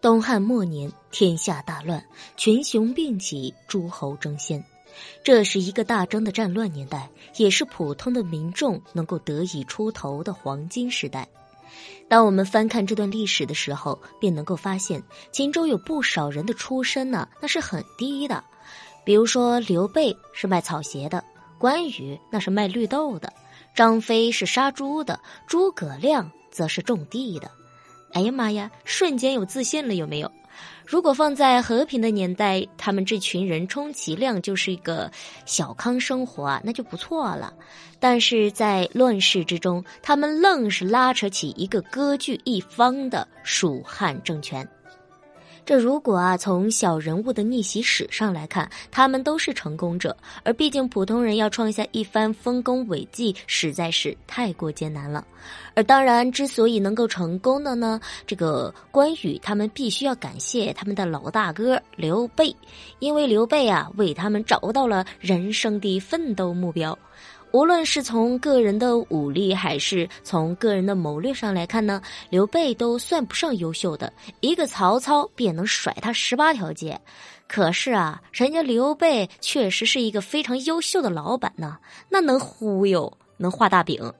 东汉末年，天下大乱，群雄并起，诸侯争先。这是一个大争的战乱年代，也是普通的民众能够得以出头的黄金时代。当我们翻看这段历史的时候，便能够发现，秦州有不少人的出身呢，那是很低的。比如说，刘备是卖草鞋的，关羽那是卖绿豆的，张飞是杀猪的，诸葛亮则是种地的。哎呀妈呀！瞬间有自信了，有没有？如果放在和平的年代，他们这群人充其量就是一个小康生活啊，那就不错了。但是在乱世之中，他们愣是拉扯起一个割据一方的蜀汉政权。这如果啊，从小人物的逆袭史上来看，他们都是成功者。而毕竟普通人要创下一番丰功伟绩，实在是太过艰难了。而当然，之所以能够成功的呢，这个关羽他们必须要感谢他们的老大哥刘备，因为刘备啊，为他们找到了人生的奋斗目标。无论是从个人的武力，还是从个人的谋略上来看呢，刘备都算不上优秀的。一个曹操便能甩他十八条街，可是啊，人家刘备确实是一个非常优秀的老板呢，那能忽悠，能画大饼。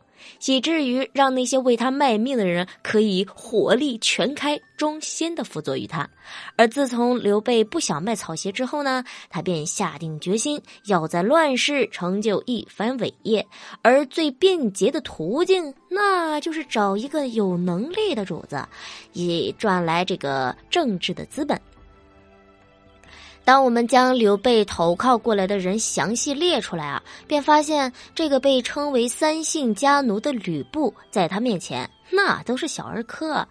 以至于让那些为他卖命的人可以火力全开，忠心的辅佐于他。而自从刘备不想卖草鞋之后呢，他便下定决心要在乱世成就一番伟业。而最便捷的途径，那就是找一个有能力的主子，以赚来这个政治的资本。当我们将刘备投靠过来的人详细列出来啊，便发现这个被称为三姓家奴的吕布，在他面前那都是小儿科，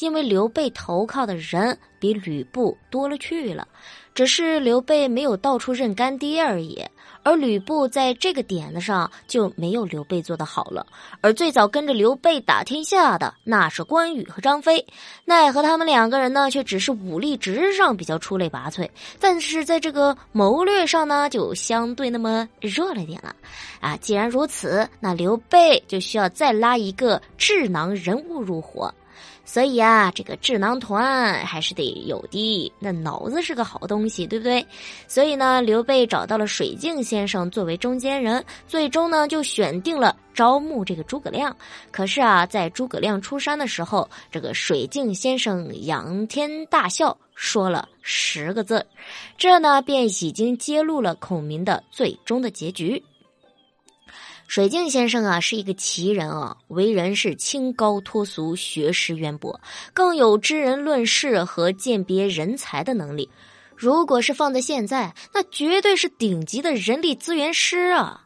因为刘备投靠的人比吕布多了去了，只是刘备没有到处认干爹而已。而吕布在这个点子上就没有刘备做的好了，而最早跟着刘备打天下的那是关羽和张飞，奈何他们两个人呢，却只是武力值上比较出类拔萃，但是在这个谋略上呢，就相对那么弱了点了。啊，既然如此，那刘备就需要再拉一个智囊人物入伙。所以啊，这个智囊团还是得有的。那脑子是个好东西，对不对？所以呢，刘备找到了水镜先生作为中间人，最终呢就选定了招募这个诸葛亮。可是啊，在诸葛亮出山的时候，这个水镜先生仰天大笑，说了十个字，这呢便已经揭露了孔明的最终的结局。水镜先生啊，是一个奇人啊，为人是清高脱俗，学识渊博，更有知人论事和鉴别人才的能力。如果是放在现在，那绝对是顶级的人力资源师啊！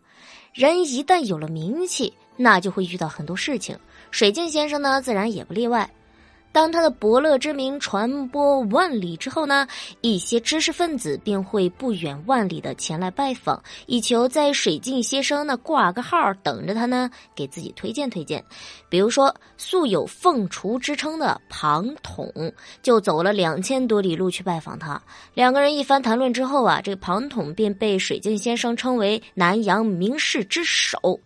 人一旦有了名气，那就会遇到很多事情。水镜先生呢，自然也不例外。当他的伯乐之名传播万里之后呢，一些知识分子便会不远万里的前来拜访，以求在水镜先生那挂个号，等着他呢给自己推荐推荐。比如说，素有凤雏之称的庞统，就走了两千多里路去拜访他。两个人一番谈论之后啊，这庞统便被水镜先生称为南阳名士之首。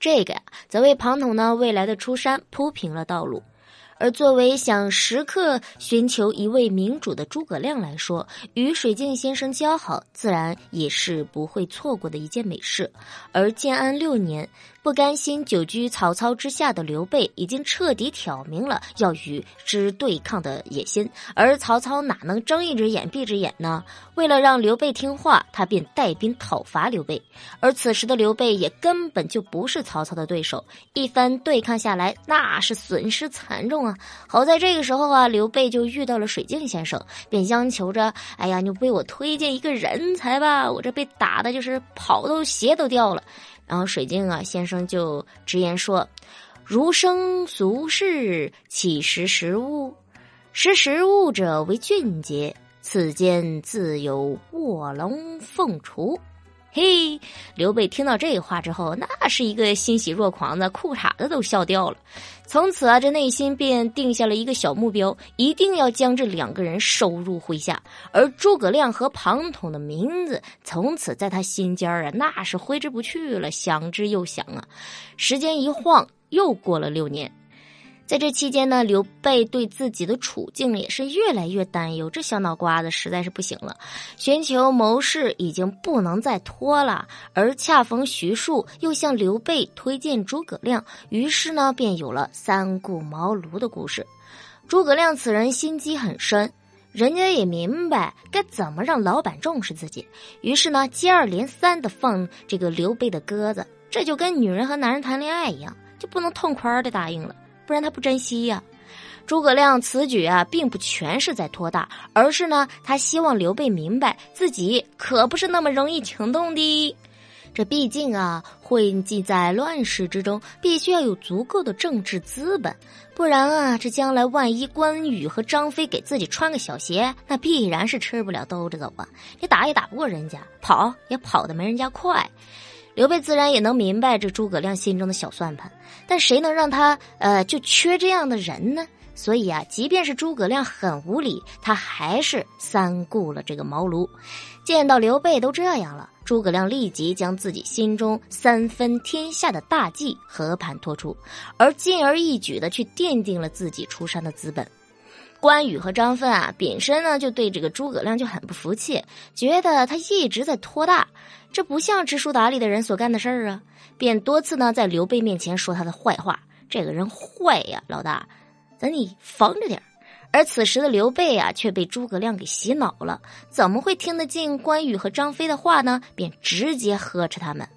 这个呀，则为庞统呢未来的出山铺平了道路。而作为想时刻寻求一位明主的诸葛亮来说，与水镜先生交好，自然也是不会错过的一件美事。而建安六年。不甘心久居曹操之下的刘备，已经彻底挑明了要与之对抗的野心。而曹操哪能睁一只眼闭一只眼呢？为了让刘备听话，他便带兵讨伐刘备。而此时的刘备也根本就不是曹操的对手，一番对抗下来，那是损失惨严重啊！好在这个时候啊，刘备就遇到了水镜先生，便央求着：“哎呀，你为我推荐一个人才吧！我这被打的就是跑都鞋都掉了。”然后水镜啊先生就直言说：“儒生俗世，岂识时务？识时务者为俊杰。此间自有卧龙凤雏。”嘿，刘备听到这话之后，那是一个欣喜若狂的，裤衩子都笑掉了。从此啊，这内心便定下了一个小目标，一定要将这两个人收入麾下。而诸葛亮和庞统的名字，从此在他心间啊，那是挥之不去了，想之又想啊。时间一晃，又过了六年。在这期间呢，刘备对自己的处境也是越来越担忧，这小脑瓜子实在是不行了。寻求谋士已经不能再拖了，而恰逢徐庶又向刘备推荐诸葛亮，于是呢，便有了三顾茅庐的故事。诸葛亮此人心机很深，人家也明白该怎么让老板重视自己，于是呢，接二连三的放这个刘备的鸽子，这就跟女人和男人谈恋爱一样，就不能痛快的答应了。不然他不珍惜呀。诸葛亮此举啊，并不全是在托大，而是呢，他希望刘备明白自己可不是那么容易请动的。这毕竟啊，混迹在乱世之中，必须要有足够的政治资本，不然啊，这将来万一关羽和张飞给自己穿个小鞋，那必然是吃不了兜着走啊！你打也打不过人家，跑也跑得没人家快。刘备自然也能明白这诸葛亮心中的小算盘，但谁能让他呃就缺这样的人呢？所以啊，即便是诸葛亮很无理，他还是三顾了这个茅庐。见到刘备都这样了，诸葛亮立即将自己心中三分天下的大计和盘托出，而进而一举的去奠定了自己出山的资本。关羽和张飞啊，本身呢就对这个诸葛亮就很不服气，觉得他一直在拖大，这不像知书达理的人所干的事儿啊，便多次呢在刘备面前说他的坏话。这个人坏呀，老大，咱你防着点而此时的刘备啊，却被诸葛亮给洗脑了，怎么会听得进关羽和张飞的话呢？便直接呵斥他们：“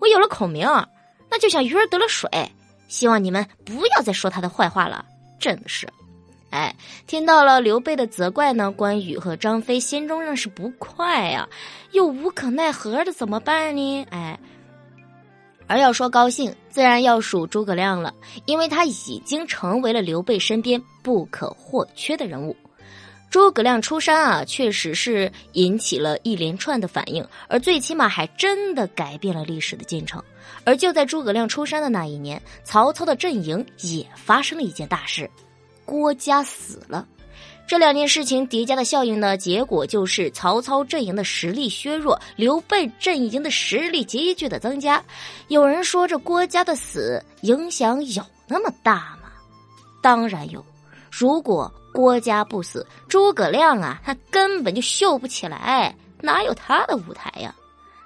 我有了孔明，那就像鱼儿得了水，希望你们不要再说他的坏话了。”真的是。哎，听到了刘备的责怪呢，关羽和张飞心中那是不快呀，又无可奈何的怎么办呢？哎，而要说高兴，自然要数诸葛亮了，因为他已经成为了刘备身边不可或缺的人物。诸葛亮出山啊，确实是引起了一连串的反应，而最起码还真的改变了历史的进程。而就在诸葛亮出山的那一年，曹操的阵营也发生了一件大事。郭嘉死了，这两件事情叠加的效应呢，结果就是曹操阵营的实力削弱，刘备阵营的实力急剧的增加。有人说，这郭嘉的死影响有那么大吗？当然有。如果郭嘉不死，诸葛亮啊，他根本就秀不起来，哪有他的舞台呀？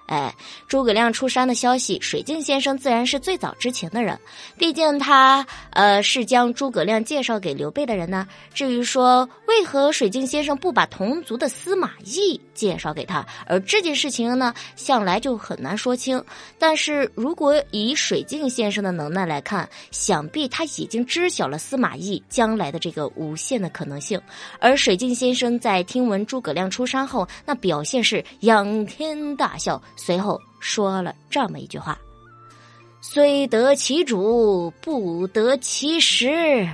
哎，诸葛亮出山的消息，水镜先生自然是最早知情的人。毕竟他呃是将诸葛亮介绍给刘备的人呢。至于说为何水镜先生不把同族的司马懿介绍给他，而这件事情呢，向来就很难说清。但是如果以水镜先生的能耐来看，想必他已经知晓了司马懿将来的这个无限的可能性。而水镜先生在听闻诸葛亮出山后，那表现是仰天大笑。随后说了这么一句话：“虽得其主，不得其时，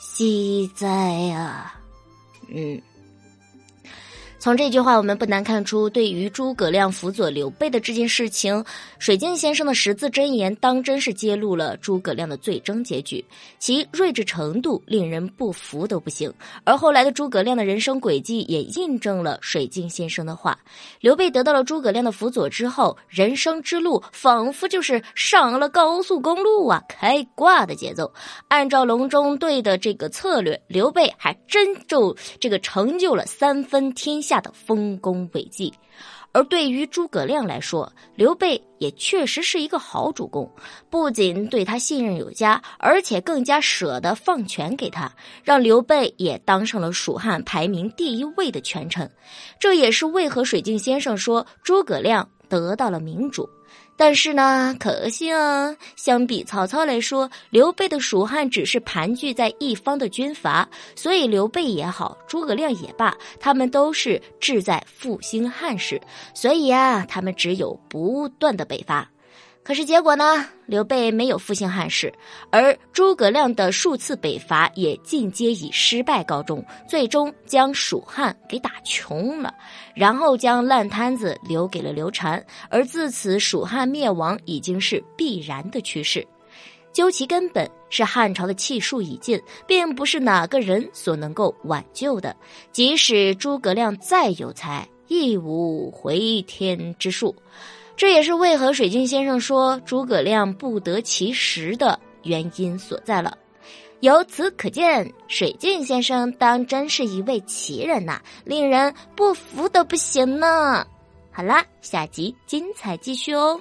惜哉啊！”嗯。从这句话，我们不难看出，对于诸葛亮辅佐刘备的这件事情，水镜先生的十字真言当真是揭露了诸葛亮的最终结局，其睿智程度令人不服都不行。而后来的诸葛亮的人生轨迹也印证了水镜先生的话：刘备得到了诸葛亮的辅佐之后，人生之路仿佛就是上了高速公路啊，开挂的节奏。按照隆中对的这个策略，刘备还真就这个成就了三分天下。的丰功伟绩，而对于诸葛亮来说，刘备也确实是一个好主公，不仅对他信任有加，而且更加舍得放权给他，让刘备也当上了蜀汉排名第一位的权臣。这也是为何水镜先生说诸葛亮得到了明主。但是呢，可惜啊，相比曹操来说，刘备的蜀汉只是盘踞在一方的军阀，所以刘备也好，诸葛亮也罢，他们都是志在复兴汉室，所以啊，他们只有不断的北伐。可是结果呢？刘备没有复兴汉室，而诸葛亮的数次北伐也尽皆以失败告终，最终将蜀汉给打穷了，然后将烂摊子留给了刘禅，而自此蜀汉灭亡已经是必然的趋势。究其根本，是汉朝的气数已尽，并不是哪个人所能够挽救的。即使诸葛亮再有才，亦无回天之术。这也是为何水镜先生说诸葛亮不得其时的原因所在了。由此可见，水镜先生当真是一位奇人呐，令人不服的不行呢。好啦，下集精彩继续哦。